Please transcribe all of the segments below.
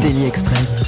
Daily Express.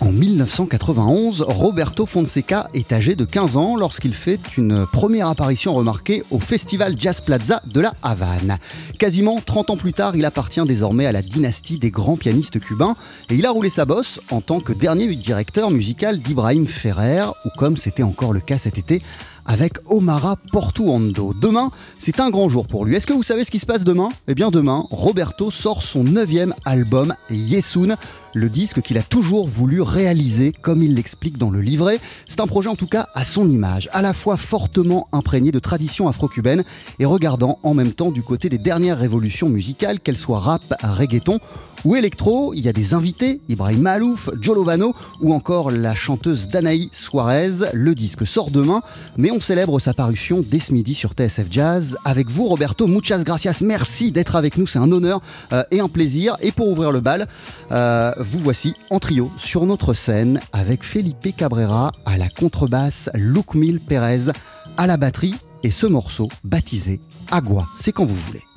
En 1991, Roberto Fonseca est âgé de 15 ans lorsqu'il fait une première apparition remarquée au Festival Jazz Plaza de la Havane. Quasiment 30 ans plus tard, il appartient désormais à la dynastie des grands pianistes cubains et il a roulé sa bosse en tant que dernier directeur musical d'Ibrahim Ferrer, ou comme c'était encore le cas cet été, avec Omara Portuondo. Demain, c'est un grand jour pour lui. Est-ce que vous savez ce qui se passe demain? Eh bien demain, Roberto sort son neuvième album, Yesun, le disque qu'il a toujours voulu réaliser, comme il l'explique dans le livret. C'est un projet en tout cas à son image, à la fois fortement imprégné de tradition afro-cubaine et regardant en même temps du côté des dernières révolutions musicales, qu'elles soient rap, reggaeton ou électro. Il y a des invités, Ibrahim Malouf, Jolovano ou encore la chanteuse Danaï Suarez. Le disque sort demain, mais on célèbre sa parution dès ce midi sur TSF Jazz. Avec vous, Roberto, muchas gracias. Merci d'être avec nous, c'est un honneur euh, et un plaisir. Et pour ouvrir le bal, euh, vous voici en trio sur notre scène avec Felipe Cabrera à la contrebasse, Luc Mil Pérez à la batterie et ce morceau baptisé Agua. C'est quand vous voulez.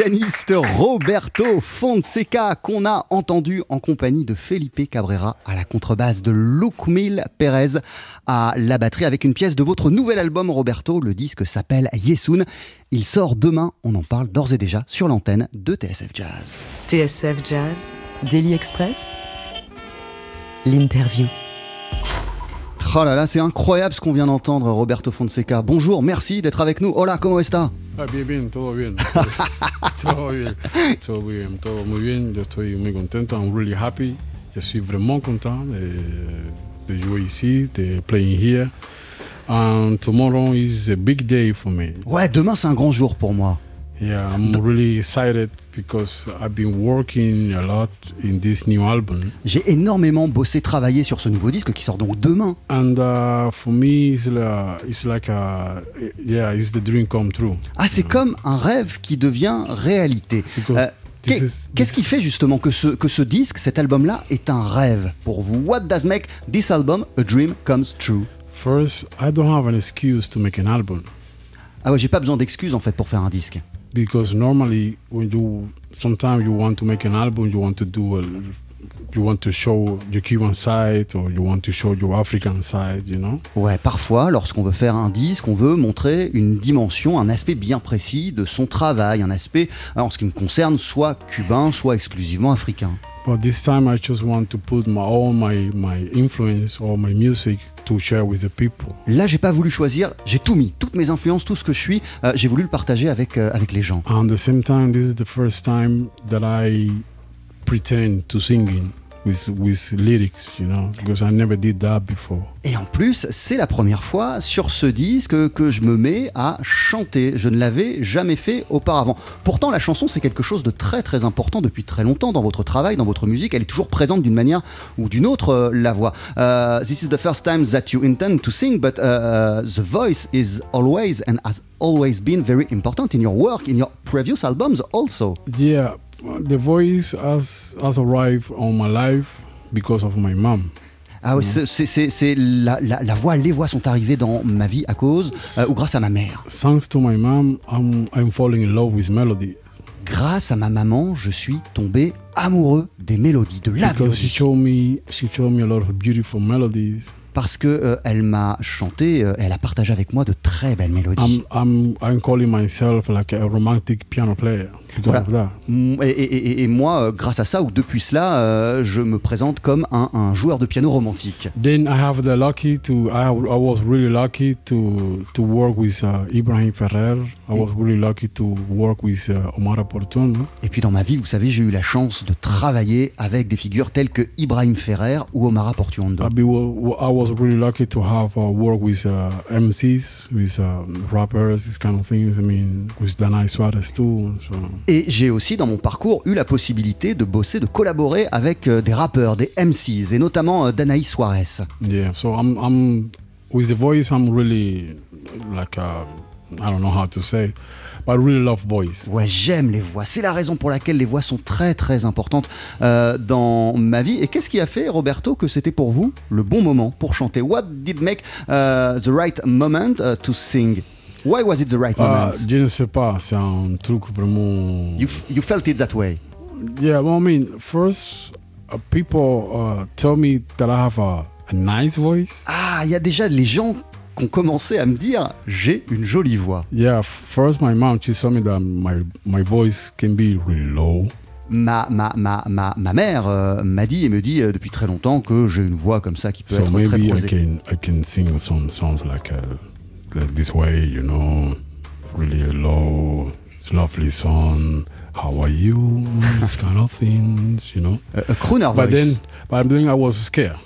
Pianiste Roberto Fonseca qu'on a entendu en compagnie de Felipe Cabrera à la contrebasse de Lucmil Pérez à la batterie avec une pièce de votre nouvel album Roberto. Le disque s'appelle Yesun. Il sort demain, on en parle d'ores et déjà sur l'antenne de TSF Jazz. TSF Jazz, Daily Express, l'interview. Oh là là, c'est incroyable ce qu'on vient d'entendre, Roberto Fonseca. Bonjour, merci d'être avec nous. Hola, ¿cómo está? Ah, bien, bien, todo bien. todo bien, todo bien, todo muy bien. Yo estoy muy contento. I'm really happy. Je suis vraiment content de, de jouer ici, de playing here. And tomorrow is a big day for me. Ouais, demain c'est un grand jour pour moi. Yeah, I'm really excited because I've been working a lot in this new album. J'ai énormément bossé, travaillé sur ce nouveau disque qui sort donc demain. And uh, for me, it's like, it's like a, yeah, it's the dream come true. Ah, c'est comme un rêve qui devient réalité. Euh, Qu'est-ce qui fait justement que ce, que ce disque, cet album-là, est un rêve pour vous? What does make this album a dream comes true? First, I don't have an excuse to make an album. Ah ouais, j'ai pas besoin d'excuses en fait pour faire un disque. Because normally when you sometimes you want to make an album you want to do a you want to show your cuban side or you want to show your african side you know? Ouais, parfois, lorsqu'on veut faire un disque, on veut montrer une dimension, un aspect bien précis de son travail, un aspect, en ce qui me concerne, soit cubain, soit exclusivement africain. But this time i just want to put my all my my influence or my music to share with the people. Là, j'ai pas voulu choisir, j'ai tout mis, toutes mes influences, tout ce que je suis, euh, j'ai voulu le partager avec, euh, avec les gens. and the same time this is the first time that i pretend to singing with with lyrics you know because i never did that before Et en plus, c'est la première fois sur ce disque que je me mets à chanter. Je ne l'avais jamais fait auparavant. Pourtant, la chanson, c'est quelque chose de très très important depuis très longtemps dans votre travail, dans votre musique. Elle est toujours présente d'une manière ou d'une autre, euh, la voix. Euh, this is the first time that you intend to sing, but uh, the voice is always and has always been very important in your work, in your previous albums also. Yeah, the voice has has arrived on my life because of my mom. Ah oui, c'est- la, la- la voix, les voix sont arrivées dans ma vie à cause euh, ou grâce à ma mère. Thanks to my mom, I'm I'm falling in love with melody Grâce à ma maman, je suis tombé amoureux des mélodies, de la because she mélodie. showed me she showed me a lot of beautiful melodies. Parce que euh, elle m'a chanté, euh, elle a partagé avec moi de très belles mélodies. I'm I'm I'm calling myself like a romantic piano player Voilà. that. Mm, Et, et- et- et moi, euh, grâce à ça, ou depuis cela, euh, je me présente comme un, un joueur de piano romantique. Then I have the lucky to I, I was really lucky to to work with uh, Ibrahim Ferrer. I was really lucky to work with uh, Omar Portun. Et puis dans ma vie, vous savez, j'ai eu la chance de travailler avec des figures telles que Ibrahim Ferrer ou Omar Portuondo. I, be, I was really lucky to have uh, work with uh, MCs, with uh, rappers, these kind of things. I mean, with Danai Suarez too. So Et j'ai aussi dans mon parcours eu la possibilité de bosser, de collaborer avec euh, des rappeurs, des MCs, et notamment euh, Danaï Suarez. yeah, so I'm I'm with the voice. I'm really like uh, I don't know how to say, but I really love voice. Ouais, j'aime les voix. C'est la raison pour laquelle les voix sont très très importantes euh, dans ma vie. Et qu'est-ce qui a fait, Roberto, que c'était pour vous le bon moment pour chanter? What did make uh, the right moment uh, to sing? Why was it the right Uh, moment? je ne sais pas, c'est un truc vraiment. you, you felt it that way? Yeah, well, I mean, first, uh, people uh, tell me that I have a, a nice voice. Ah, il y a déjà les gens qui ont commencé à me dire j'ai une jolie voix. Yeah, first my mom she told me that my my voice can be really low. Ma, ma, ma, ma, ma mère euh, m'a dit et me dit euh, depuis très longtemps que j'ai une voix comme ça qui peut So être très maybe I posée. can I can sing some songs like uh, like this way, you know, really low, it's lovely song. How are you? These kind of things, you know. Euh, a crooner voice. But then, but then I was scared.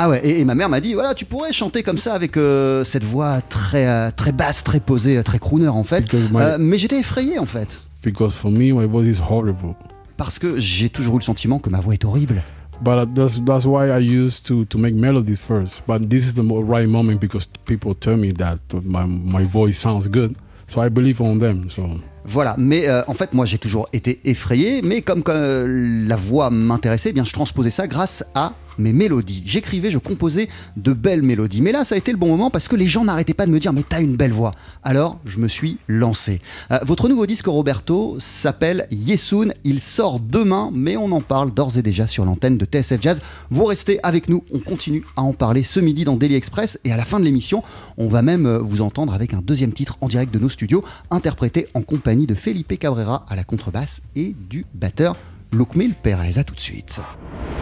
Ah ouais, et, et ma mère m'a dit voilà, tu pourrais chanter comme ça avec euh, cette voix très, euh, très basse, très posée, euh, très crooner en fait. My- Euh, mais j'étais effrayé en fait. because for me my voice is horrible. Parce que j'ai toujours eu le sentiment que ma voix est horrible. But that's that's why I used to to make melodies first. But this is the right moment because people tell me that my my voice sounds good, so I believe on them. So Voilà, mais euh, en fait, moi j'ai toujours été effrayé, mais comme, euh, la voix m'intéressait, eh bien je transposais ça grâce à mes mélodies. J'écrivais, je composais de belles mélodies. Mais là, ça a été le bon moment parce que les gens n'arrêtaient pas de me dire Mais t'as une belle voix. Alors, je me suis lancé. Euh, votre nouveau disque, Roberto, s'appelle Yesun. Il sort demain, mais on en parle d'ores et déjà sur l'antenne de TSF Jazz. Vous restez avec nous, on continue à en parler ce midi dans Daily Express. Et à la fin de l'émission, on va même euh, vous entendre avec un deuxième titre en direct de nos studios, interprété en compagnie de Felipe Cabrera à la contrebasse et du batteur Lukmil Perez. À tout de suite.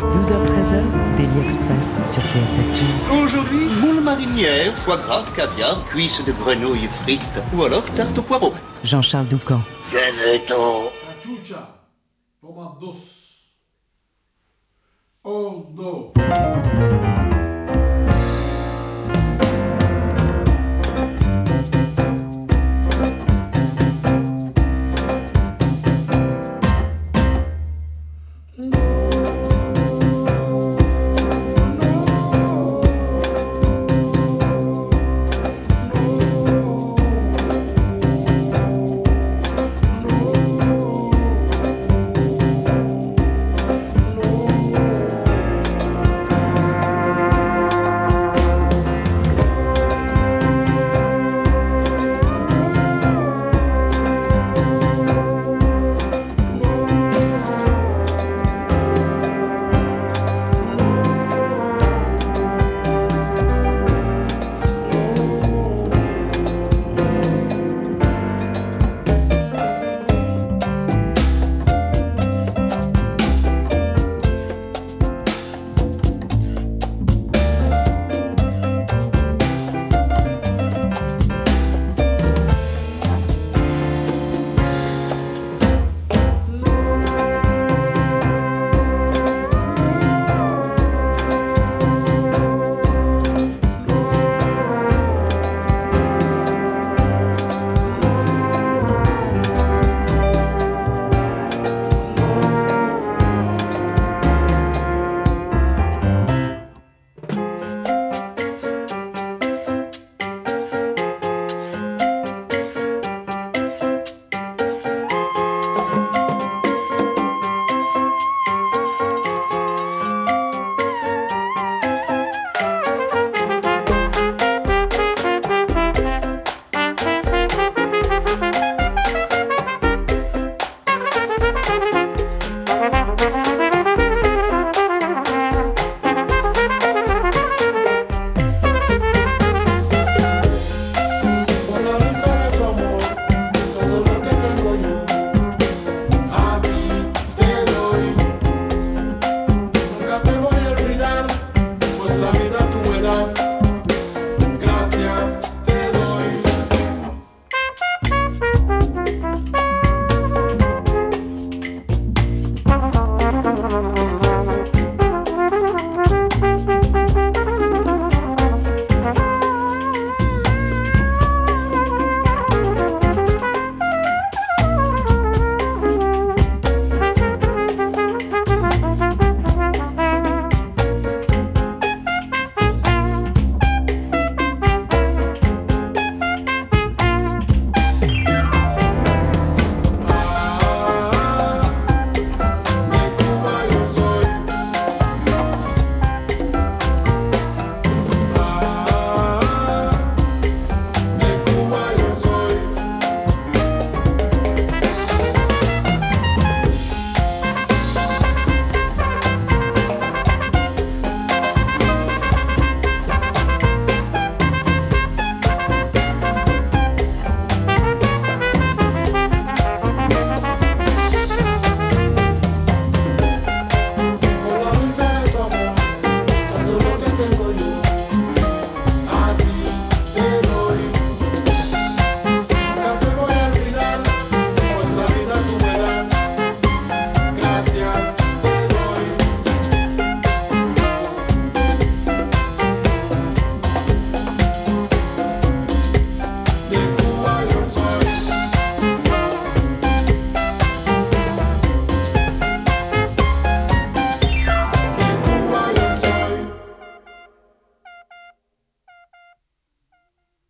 12h-13h, Daily Express sur TSF Jazz. Aujourd'hui, moule marinière, foie gras, caviar, cuisses de grenouille frites ou alors tarte au poireau. Jean-Charles Doucan. Venez-t'en. Cachucha,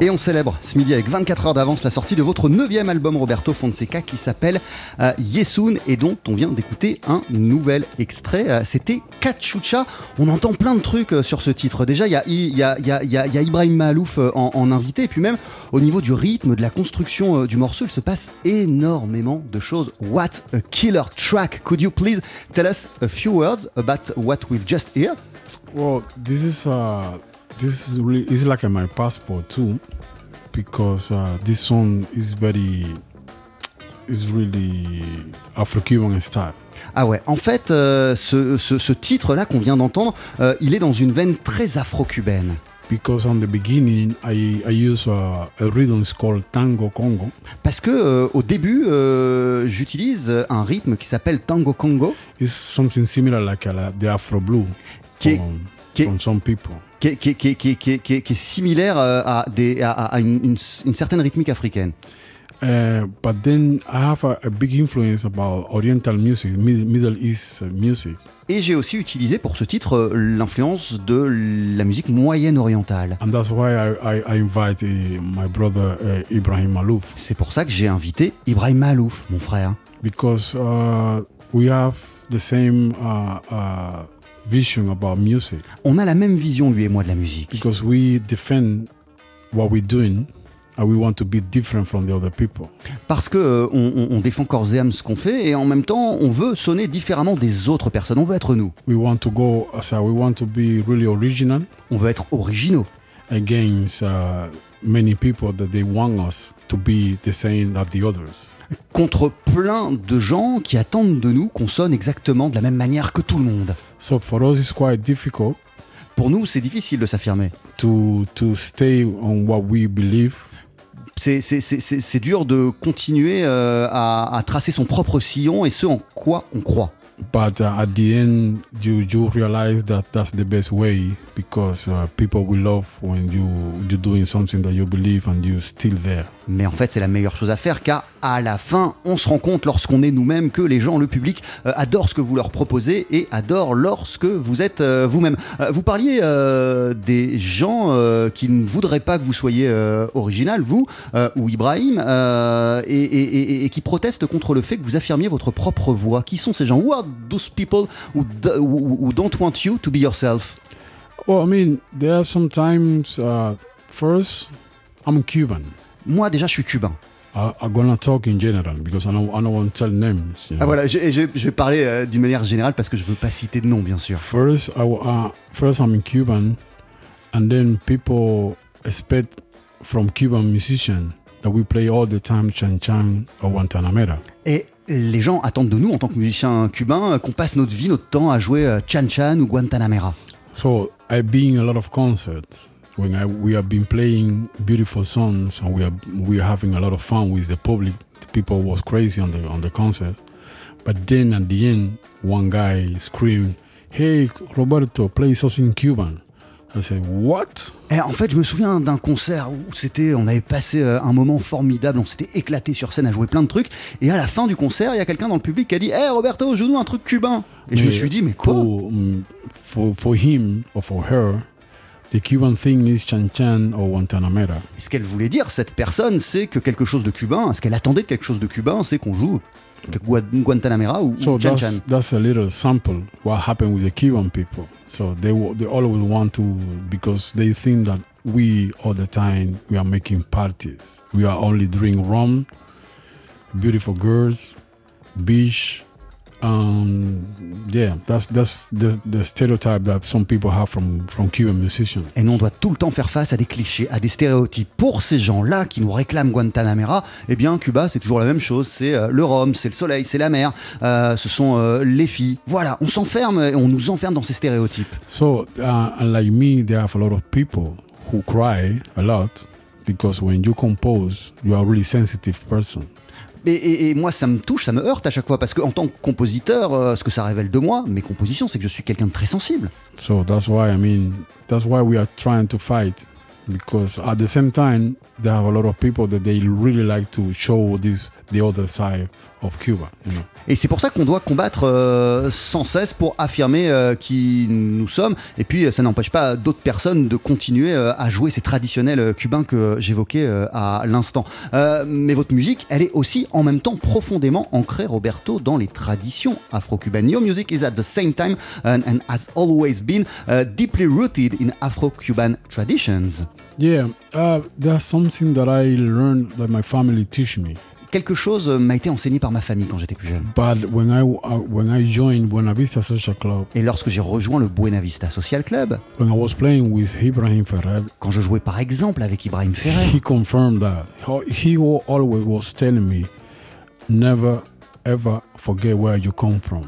Et on célèbre ce midi avec 24 heures d'avance la sortie de votre neuvième album Roberto Fonseca qui s'appelle euh, Yesun et dont on vient d'écouter un nouvel extrait. Euh, C'était Kachucha. On entend plein de trucs euh, sur ce titre. Déjà, il y a, y a- y a- y a- a Ibrahim Mahalouf euh, en, invité et puis même au niveau du rythme, de la construction du morceau, il se passe énormément de choses. What a killer track! Could you please tell us a few words about what we've just heard? Well, this is uh, this is really is like my passport too, because uh, this song is very is really Afro-Cuban style. Ah ouais, en fait, euh, ce, ce- ce titre-là qu'on vient d'entendre, euh, il est dans une veine très afro-cubaine. Because on the beginning, I I use a, a rhythm it's called tango congo. Parce que euh, au début, euh, j'utilise un rythme qui s'appelle Tango Congo, It's something similar like uh, the Afro blue Qui- from, qui- from some people. Qui est, qui est- qui est- qui est- qui est- qui est- qui est similaire euh, à, des, à, à une, une- une certaine rythmique africaine. Uh, but then I have a, a big influence about Oriental music, Mid- Middle East music. Et j'ai aussi utilisé pour ce titre euh, l'influence de la musique moyenne-orientale. And that's why I, I, I invite uh, my brother uh, Ibrahim Malouf C'est pour ça que j'ai invité Ibrahim Malouf, mon frère. because uh, we have the same uh, uh, vision about music On a la même vision, lui et moi, de la musique. because we defend what we're doing and we want to be different from the other people. Parce que euh, on, défend corps et âme ce qu'on fait et en même temps on veut sonner différemment des autres personnes. On veut être nous. We want to go, so we want to be really original On veut être originaux. against uh, many people that they want us to be the same as the others. Contre plein de gens qui attendent de nous qu'on sonne exactement de la même manière que tout le monde. So for us, it's quite difficult Pour nous, c'est difficile de s'affirmer. to to stay on what we believe C'est- C'est c'est- c'est- c'est dur de continuer euh, à, à tracer son propre sillon et ce en quoi on croit. But uh, at the end you you realize that that's the best way because uh, people will love when you doing something that you believe and you're still there Mais en fait, c'est la meilleure chose à faire car à la fin, on se rend compte lorsqu'on est nous-mêmes que les gens, le public, euh, adorent ce que vous leur proposez et adorent lorsque vous êtes euh, vous-même. Euh, vous parliez des gens qui ne voudraient pas que vous soyez original, vous ou Ibrahim, et, qui protestent contre le fait que vous affirmiez votre propre voix. Qui sont ces gens? Those people who, who- who don't want you to be yourself? Well i mean there are sometimes uh, first i'm cuban Moi, déjà, je suis cubain. I'm gonna talk in general because i don't, I don't want to tell names you Ah voilà, je, je- je vais parler euh, d'une manière générale parce que je veux pas citer de nom, bien sûr. first I, uh, first i'm cuban and then people expect from cuban musicians that we play all the time chan chan or guantanamera Et les gens attendent de nous, en tant que musiciens cubains, euh, qu'on passe notre vie, notre temps à jouer euh, Chan Chan ou Guantanamera. So I've been a lot of concerts when I, we have been playing beautiful songs and we are we are having a lot of fun with the public. The people was crazy on the on the concert, but then at the end, one guy screamed, "Hey Roberto, play something Cuban." I said, "What?" Et en fait, je me souviens d'un concert où c'était, on avait passé euh, un moment formidable, on s'était éclaté sur scène à jouer plein de trucs, et à la fin du concert, il y a quelqu'un dans le public qui a dit Hey Roberto, joue-nous un truc cubain Et je me suis dit Mais quoi? pour, for for him or for her, the Cuban thing is chan chan or Guantanamera. Ce qu'elle voulait dire, cette personne, c'est que quelque chose de cubain, ce qu'elle attendait de quelque chose de cubain, c'est qu'on joue Gua- Guantanamera ou, So ou Chan that's that's a little sample what happened with the Cuban people. So they they always want to because they think that we all the time we are making parties. We are only drink rum, beautiful girls, beach. Um, yeah, that's that's the, the stereotype that some people have from from Cuban musicians. Et nous, on doit tout le temps faire face à des clichés, à des stéréotypes. Pour ces gens-là qui nous réclament Guantanamera, eh bien, Cuba, c'est toujours la même chose. C'est euh, le rhum, c'est le soleil, c'est la mer, euh, ce sont euh, les filles. Voilà, on s'enferme, et on nous enferme dans ces stéréotypes. So, uh, unlike me, there are a lot of people who cry a lot because when you compose, you are a really sensitive person. Et, et- et moi, ça me touche, ça me heurte à chaque fois, parce qu'en tant que compositeur, euh, ce que ça révèle de moi, mes compositions, c'est que je suis quelqu'un de très sensible. So that's why I mean that's why we are trying to fight because at the same time there are a lot of people that they really like to show this the other side of Cuba. You know. Et c'est pour ça qu'on doit combattre euh, sans cesse pour affirmer euh, qui nous sommes. Et puis, euh, ça n'empêche pas d'autres personnes de continuer euh, à jouer ces traditionnels euh, cubains que j'évoquais euh, à l'instant. Mais votre musique, elle est aussi en même temps profondément ancrée, Roberto, dans les traditions afro-cubaines. Your music is at the same time and, and has always been uh, deeply rooted in Afro-Cuban traditions. Yeah, uh, there's something that I learned that my family teach me. Quelque chose euh, m'a été enseigné par ma famille quand j'étais plus jeune. But when I uh, when I joined Buena Vista Social Club, Et lorsque j'ai rejoint le Buena Vista Social Club, when I was playing with Ibrahim Ferrer, quand je jouais par exemple avec Ibrahim Ferrer, he confirmed that. He wa- always was telling me, never ever forget where you come from.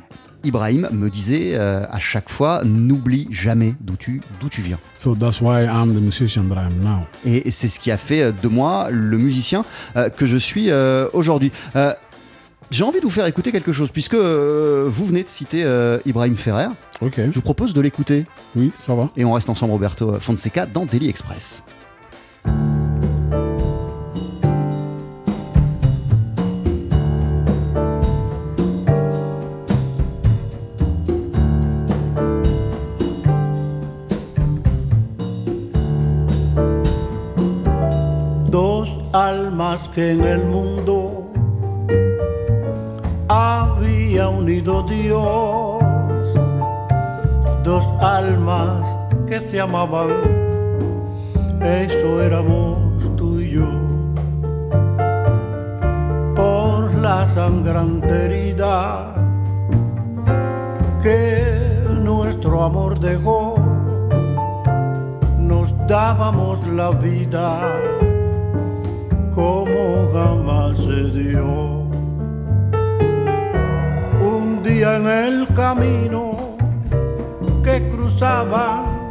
Ibrahim me disait euh, à chaque fois n'oublie jamais d'où tu, d'où tu viens. So that's why I'm the musician that I am now. Et c'est ce qui a fait euh, de moi le musicien euh, que je suis euh, aujourd'hui. J'ai envie de vous faire écouter quelque chose, puisque vous venez de citer Ibrahim Ferrer. Je vous propose de l'écouter. Oui, ça va. Et on reste ensemble, Roberto Fonseca, dans Daily Express. Almas que en el mundo había unido Dios, dos almas que se amaban, eso éramos tú y yo. Por la sangrante herida que nuestro amor dejó, nos dábamos la vida como jamás se dio. Un día en el camino que cruzaban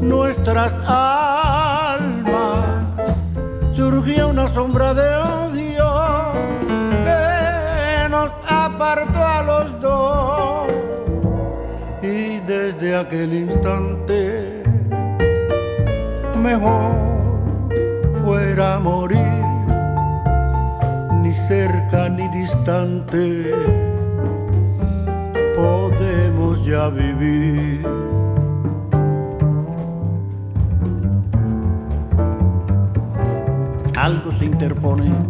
nuestras almas, surgió una sombra de odio que nos apartó a los dos. Y desde aquel instante, mejor fuera morir, cerca ni distante, podemos ya vivir. Algo se interpone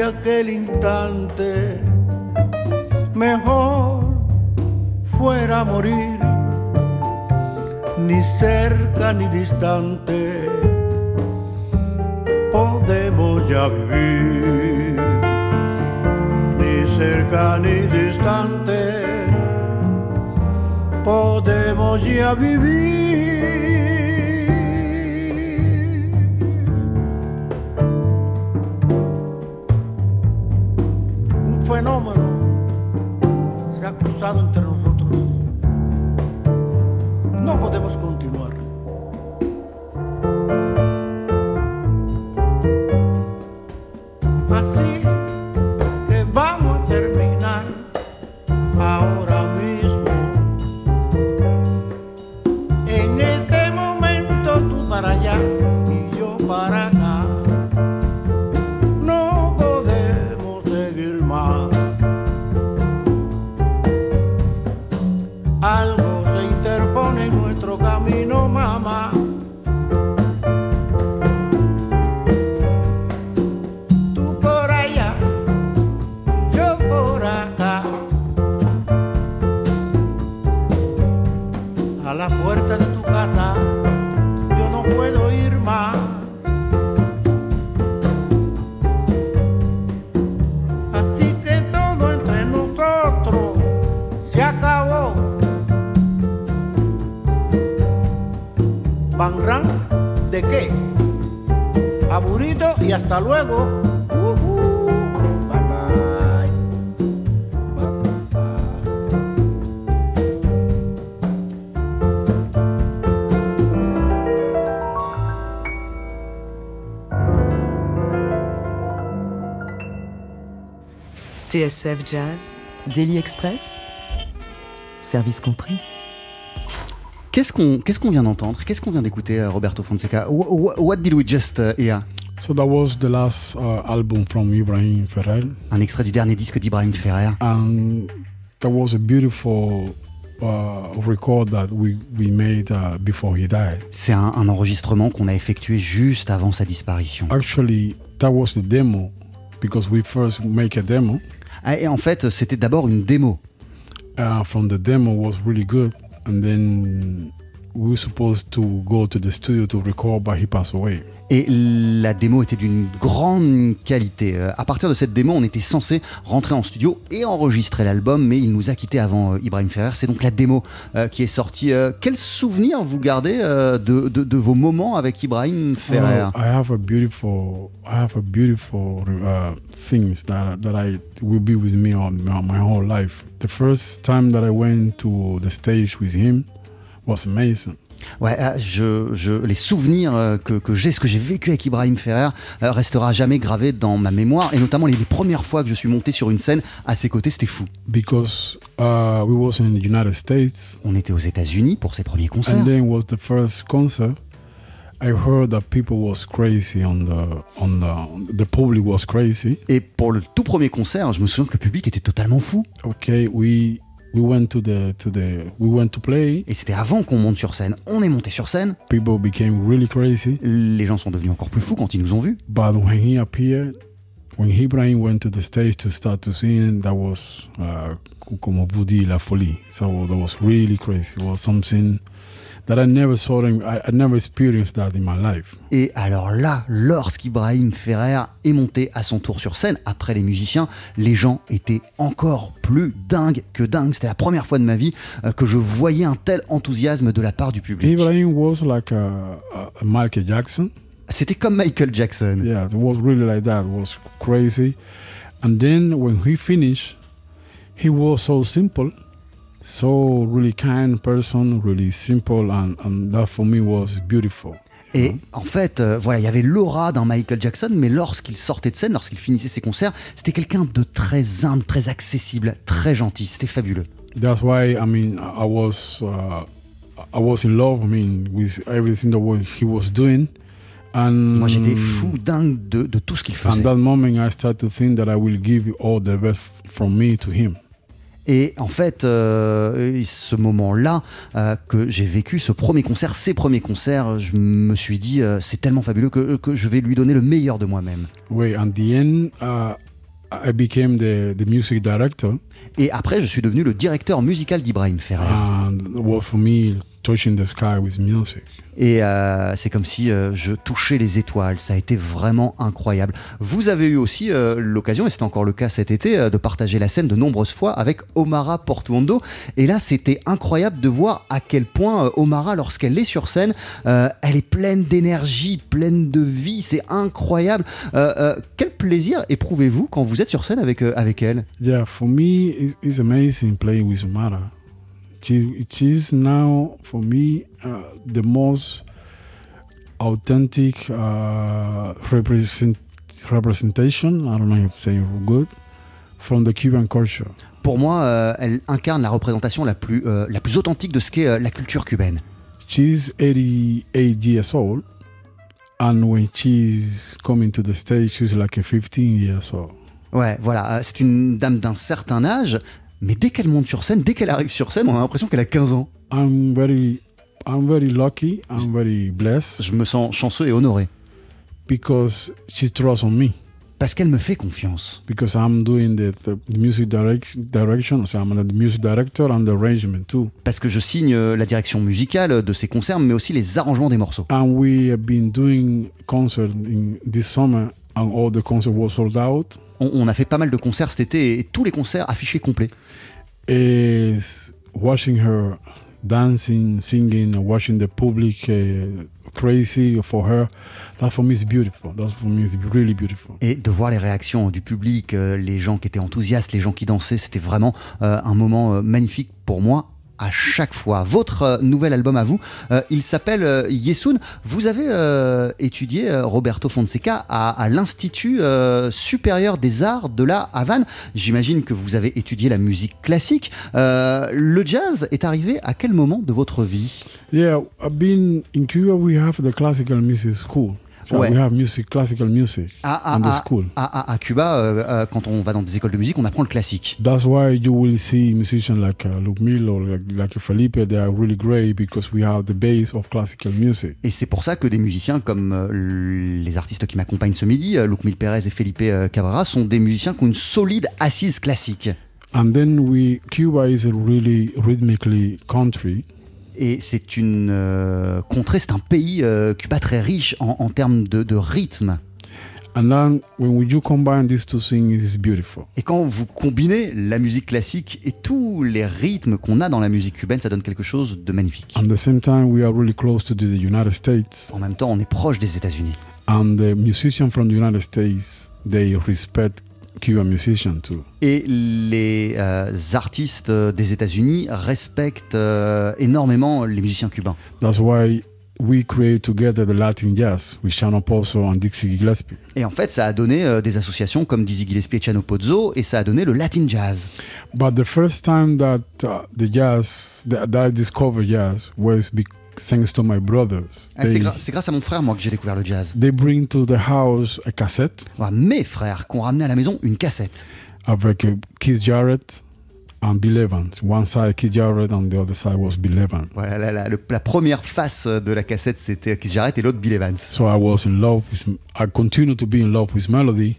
aquel instante mejor fuera morir ni cerca ni distante podemos ya vivir ni cerca ni distante, podemos ya vivir. TSF Jazz, Daily Express, service compris. Qu'est-ce qu'on qu'est-ce qu'on vient d'entendre? Qu'est-ce qu'on vient d'écouter, euh, Roberto Fonseca? Wh- wh- What did we just uh, hear? So that was the last uh, album from Ibrahim Ferrer, Un extrait du dernier disque d'Ibrahim Ferrer. and that was a beautiful uh, record that we we made uh, before he died. C'est un, un enregistrement qu'on a effectué juste avant sa disparition. Actually, that was the demo because we first make a demo. Ah, Et en fait, c'était d'abord une démo. Uh, from the demo was really good, and then we were supposed to go to the studio to record, but he passed away. Et la démo était d'une grande qualité. Euh, À partir de cette démo, on était censé rentrer en studio et enregistrer l'album, mais il nous a quittés avant euh, Ibrahim Ferrer. C'est donc la démo euh, qui est sortie. Euh, quel souvenir vous gardez de, de- de vos moments avec Ibrahim Ferrer Well, I have a beautiful, I have a beautiful uh, things that that I will be with me my, my whole life. The first time that I went to the stage with him was amazing. Ouais, euh, je, je- les souvenirs euh, que, que j'ai, ce que j'ai vécu avec Ibrahim Ferrer, euh, restera jamais gravé dans ma mémoire. Et notamment les, les premières fois que je suis monté sur une scène à ses côtés, c'était fou. because uh, we was in the United States, On était aux États-Unis pour ses premiers concerts. and then was the first concert. I heard that people was crazy on the on the the public was crazy. Et pour le tout premier concert, je me souviens que le public était totalement fou. Okay, we we went to the to the we went to play. Et c'était avant qu'on monte sur scène. On est monté sur scène. People became really crazy. Les gens sont devenus encore plus fous quand ils nous ont vus. But when he appeared, when Ibrahim went to the stage to start to sing, that was uh, como vous dit la folie. So that was really crazy. It was something that I never saw. I, I never experienced that in my life. Et alors là, lorsqu'Ibrahim Ferrer est monté à son tour sur scène, après les musiciens, les gens étaient encore plus dingues que dingues. C'était la première fois de ma vie euh, que je voyais un tel enthousiasme de la part du public. Ibrahim was like a, a, a Michael Jackson. C'était comme Michael Jackson. Yeah, it was really like that. It was crazy. And then when he finished, he was so simple, so really kind person, really simple, and, and that for me was beautiful. Et en fait, euh, voilà, il y avait l'aura d'un Michael Jackson, mais lorsqu'il sortait de scène, lorsqu'il finissait ses concerts, c'était quelqu'un de très humble, très accessible, très gentil. C'était fabuleux. That's why I mean I was uh, I was in love. I mean with everything that was, he was doing, and Moi, j'étais fou, dingue de, de tout ce qu'il And faisait. that moment, I started to think that I will give all the best from me to him. Et en fait, euh, ce moment-là euh, que j'ai vécu, ce premier concert, ces premiers concerts, je me suis dit, euh, c'est tellement fabuleux que, que je vais lui donner le meilleur de moi-même. End, uh, I became the music director, Et après, je suis devenu le directeur musical d'Ibrahim Ferrer. and it was for me touching the sky with music. Et euh, c'est comme si euh, je touchais les étoiles. Ça a été vraiment incroyable. Vous avez eu aussi euh, l'occasion, et c'était encore le cas cet été, euh, de partager la scène de nombreuses fois avec Omara Portuondo. Et là, c'était incroyable de voir à quel point Omara, lorsqu'elle est sur scène, elle est pleine d'énergie, pleine de vie. C'est incroyable. Quel plaisir éprouvez-vous quand vous êtes sur scène avec, avec elle? Yeah, for me, it's, it's amazing playing with Mara. She, it is now, for me, uh, the most authentic uh, represent, representation, I don't know if I'm saying it good, from the Cuban culture. Pour moi, euh, elle incarne la représentation la plus, euh, la plus authentique de ce qu'est euh, la culture cubaine. She's 88 years old, and when she's coming to the stage, she's like a 15 years old. Ouais, voilà, euh, c'est une dame d'un certain âge, mais dès qu'elle monte sur scène, dès qu'elle arrive sur scène, on a l'impression qu'elle a 15 ans. I'm very, I'm very lucky. I'm very blessed Je me sens chanceux et honoré, because she trusts on me. parce qu'elle me fait confiance. because I'm doing the, the music direct, direction, so I'm the music director and the arrangement too. Parce que je signe euh, la direction musicale de ses concerts, mais aussi les arrangements des morceaux. And we have been doing concert in this summer, and all the concert was sold out. On, on a fait pas mal de concerts cet été, et tous les concerts affichés complets. Is watching her dancing, singing, watching the public uh, crazy for her. That for me is beautiful. That for me is really beautiful. Et de voir les réactions du public, euh, les gens qui étaient enthousiastes, les gens qui dansaient, c'était vraiment euh, un moment euh, magnifique pour moi à chaque fois. Votre euh, nouvel album à vous, euh, il s'appelle euh, Yesun. Vous avez étudié Roberto Fonseca à, à l'Institut supérieur des arts de la Havane. J'imagine que vous avez étudié la musique classique. Le jazz est arrivé à quel moment de votre vie? Yeah, I've been in Cuba. We have the classical music school. So Ouais. we have music, classical music à, à- in the school. à- à- à Cuba, euh, euh, quand on va dans des écoles de musique, on apprend le classique. That's why you will see musicians like uh, Luke Milo, like, like Felipe. They are really great because we have the base of classical music. Et c'est pour ça que des musiciens comme euh, les artistes qui m'accompagnent ce midi, euh, Luc Mil Pérez et Felipe euh, Cabrera, sont des musiciens qui ont une solide assise classique. And then we, Cuba is a really rhythmically country. Et c'est une euh, contrée, c'est un pays, euh, Cuba, très riche en, en termes de, de rythme. And then when you combine these two things, it's beautiful. Et quand vous combinez la musique classique et tous les rythmes qu'on a dans la musique cubaine, ça donne quelque chose de magnifique. At the same time, we are really close to the United States. En même temps, on est proche des États-Unis. And the musicians from the United States, they respect Cuban musicians too. Et les euh, artistes euh, des États-Unis respectent euh, énormément les musiciens cubains. That's why we create together the Latin jazz with Shannon Pozo and Dixie Gillespie. Et en fait, ça a donné euh, des associations comme Dizzy Gillespie et Chano Pozzo, et ça a donné le Latin Jazz. But the first time that uh, the jazz, that, that I discovered jazz was be- thanks to my brothers. Ah, c'est, gra- grâce à mon frère, moi, que j'ai découvert le jazz. they bring to the house a cassette Voilà, mes frères qui ont ramené à la maison une cassette. avec uh, Keith Jarrett and Bill Evans. One side Keith Jarrett and the other side was Bill Evans. Voilà, la, la- le- la première face de la cassette, c'était Keith Jarrett et l'autre Bill Evans. So I was in love with, I continue to be in love with melody,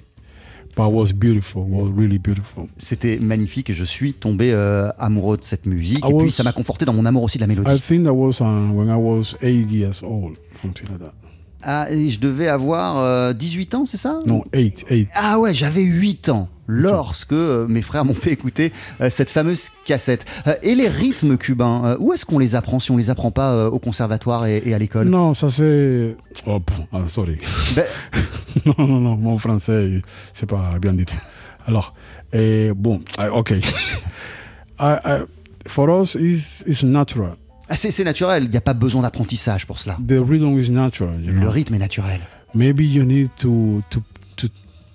really beautiful. C'était magnifique et je suis tombé euh, amoureux de cette musique. I Et puis ça m'a conforté dans mon amour aussi de la I mélodie. think that was uh, when I was eight years old, something like that. Ah, et je devais avoir euh, 18 ans, c'est ça No, eight, eight. Ah ouais, j'avais 8 ans lorsque euh, mes frères m'ont fait écouter euh, cette fameuse cassette. Euh, et les rythmes cubains, où est-ce qu'on les apprend si on les apprend pas au conservatoire et, et à l'école? Non, ça c'est. Oh, ah, sorry. Ben, non, non, non, mon français, c'est pas bien du tout. Alors, eh, bon, ah, ok. I, I, for us, it's, it's natural. Ah, c'est naturel, il n'y a pas besoin d'apprentissage pour cela. The rhythm is natural, you Le rythme est naturel. Maybe you need to, to, to,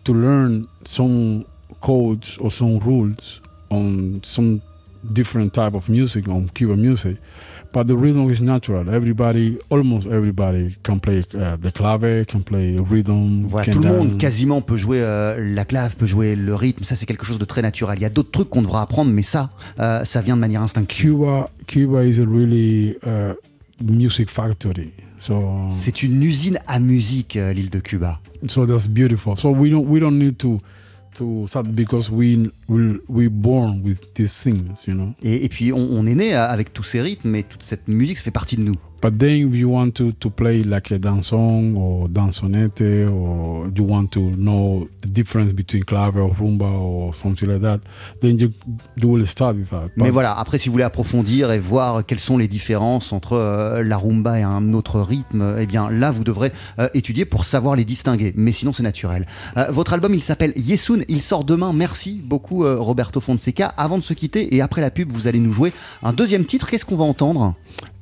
to learn some codes or some rules on some different type of music, on Cuban music. But the rhythm is natural. Everybody, almost everybody, can play uh, the clave, can play rhythm. Voilà, can tout le monde quasiment peut jouer euh, la clave, peut jouer le rythme, ça c'est quelque chose de très naturel. Il y a d'autres trucs qu'on devra apprendre, mais ça, euh, ça vient de manière instinctive. Cuba, Cuba is a really uh, music factory. So, C'est une usine à musique, euh, l'île de Cuba. so that's beautiful. So we don't we don't need to to start because we we we born with these things, you know? Et, et puis on, on est né euh, avec tous ces rythmes et toute cette musique, ça fait partie de nous. But then if you want to, to play like a or or you want to know the difference between clave or rumba or something like that, then you you will start with that. Mais But voilà, après si vous voulez approfondir et voir quelles sont les différences entre euh, la rumba et un autre rythme, eh bien là vous devrez euh, étudier pour savoir les distinguer. Mais sinon c'est naturel. Euh, votre album il s'appelle Yesun, il sort demain. Merci beaucoup Roberto Fonseca. Avant de se quitter et après la pub, vous allez nous jouer un deuxième titre. Qu'est-ce qu'on va entendre?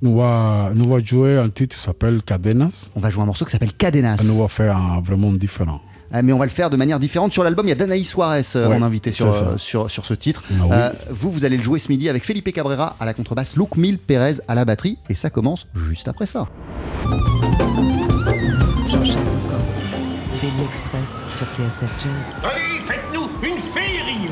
Nous va, nous va jouer un titre qui s'appelle Cadenas On va jouer un morceau qui s'appelle Cadenas. et nous va faire un vraiment différent. Euh, mais on va le faire de manière différente. Sur l'album, il y a Danaï Suarez euh, Ouais, en invité sur, euh, sur, sur ce titre. Ah oui. Euh, vous, vous allez le jouer ce midi avec Felipe Cabrera à la contrebasse, Luke Mil Pérez à la batterie. Et ça commence juste après ça. Jean-Charles. Daily Express sur TSF Jazz. Allez, faites-nous une féerie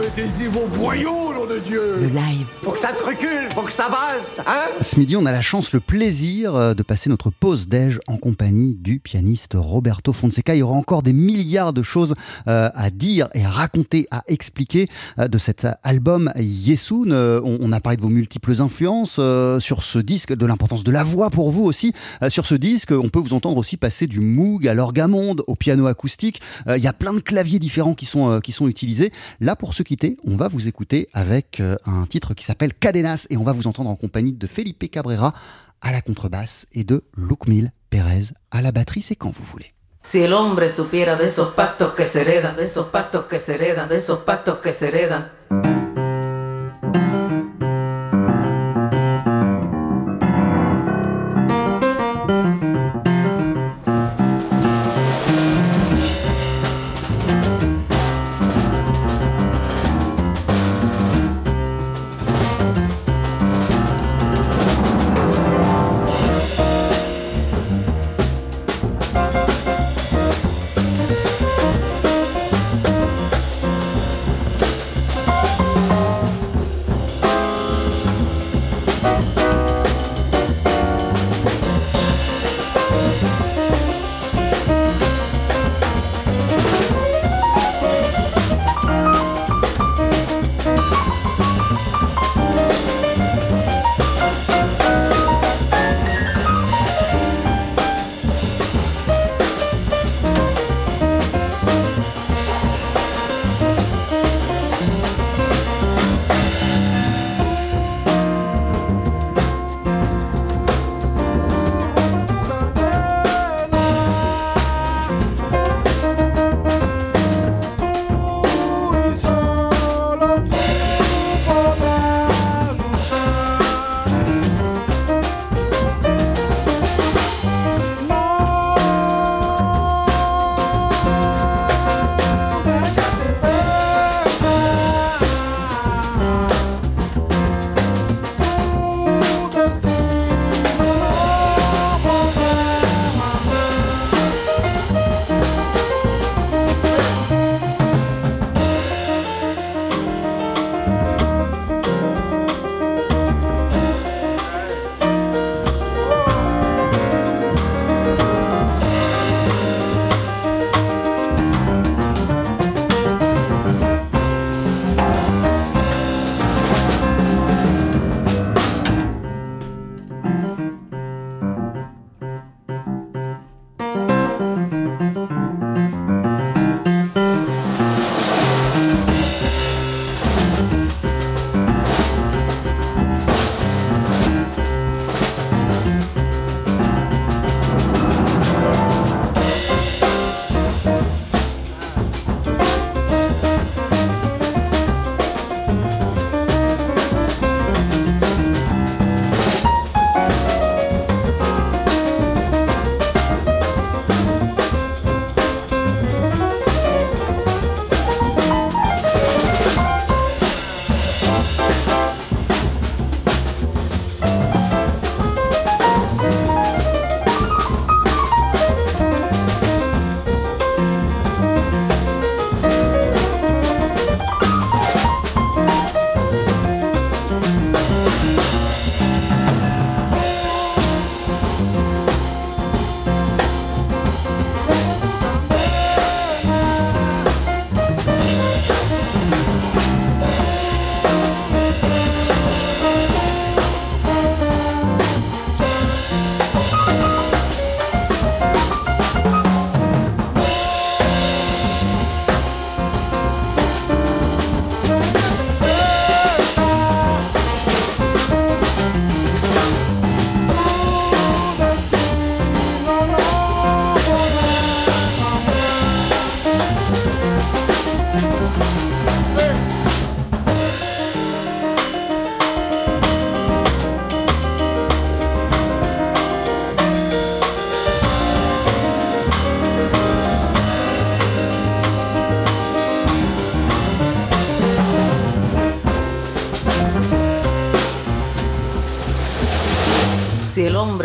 Mettez-y vos boyaux, nom de Dieu Le live. Faut que ça te recule, faut que ça valse, hein? Ce midi, on a la chance, le plaisir euh, de passer notre pause déj en compagnie du pianiste Roberto Fonseca. Il y aura encore des milliards de choses euh, à dire et à raconter, à expliquer euh, de cet album Yesun. Euh, on, on a parlé de vos multiples influences sur ce disque, de l'importance de la voix pour vous aussi. Sur ce disque, on peut vous entendre aussi passer du Moog à l'orgamonde, au piano acoustique. Il y a plein de claviers différents qui sont, qui sont utilisés. Là, pour se quitter, on va vous écouter avec euh, un titre qui s'appelle Cadenas et on va vous entendre en compagnie de Felipe Cabrera à la contrebasse et de Luke Mil Pérez à la batterie. C'est quand vous voulez. Si el hombre supiera de esos pactos que se heredan, de esos pactos que se heredan, de esos pactos que se heredan.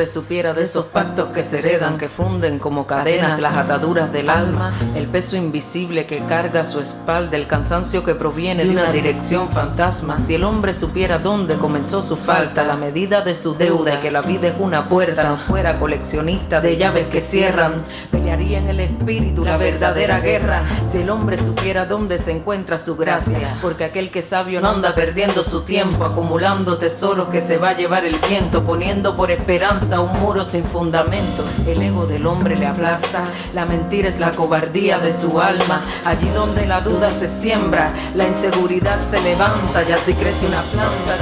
Supiera de esos pactos que se heredan, que funden como cadenas las ataduras del alma, el peso invisible que carga su espalda, el cansancio que proviene de una dirección fantasma, si el hombre supiera dónde comenzó su falta, la medida de su deuda, que la vida es una puerta, no fuera coleccionista de llaves que cierran, pelearía en el espíritu la verdadera guerra, si el hombre supiera dónde se encuentra su gracia, porque aquel que sabio no anda perdiendo su tiempo acumulando tesoros que se va a llevar el viento, poniendo por esperanza un muro sin fundamento. El ego del hombre le aplasta, la mentira es la cobardía de su alma. Allí donde la duda se siembra, la inseguridad se levanta y así crece una planta.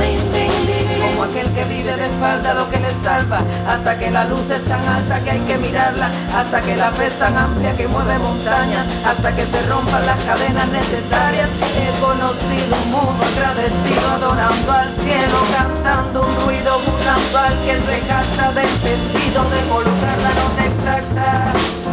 Aquel que vive de espalda lo que le salva, hasta que la luz es tan alta que hay que mirarla, hasta que la fe es tan amplia que mueve montañas, hasta que se rompan las cadenas necesarias. He conocido un mundo agradecido, adorando al cielo, cantando un ruido al que se jacta del sentido de colocar la nota exacta.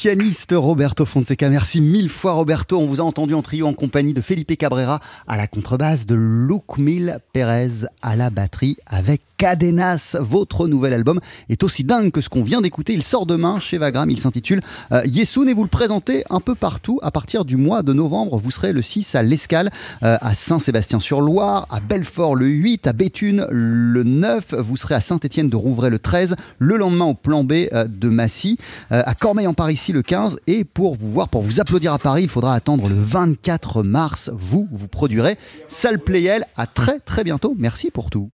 Pianiste Roberto Fonseca. Merci mille fois Roberto. On vous a entendu en trio en compagnie de Felipe Cabrera à la contrebasse, de Mil Pérez à la batterie avec Cadenas. Votre nouvel album est aussi dingue que ce qu'on vient d'écouter. Il sort demain chez Vagram. Il s'intitule euh, et vous le présentez un peu partout. À partir du mois de novembre, vous serez le 6 à l'Escale, euh, à Saint-Sébastien-sur-Loire, à Belfort le 8, à Béthune le 9. Vous serez à Saint-Étienne de Rouvray le 13. Le lendemain au plan B euh, de Massy, euh, à Cormeil en Parisis le 15. Et pour vous voir, pour vous applaudir à Paris, il faudra attendre le 24 mars. Vous, vous produirez Salle Playel. À très très bientôt. Merci pour tout.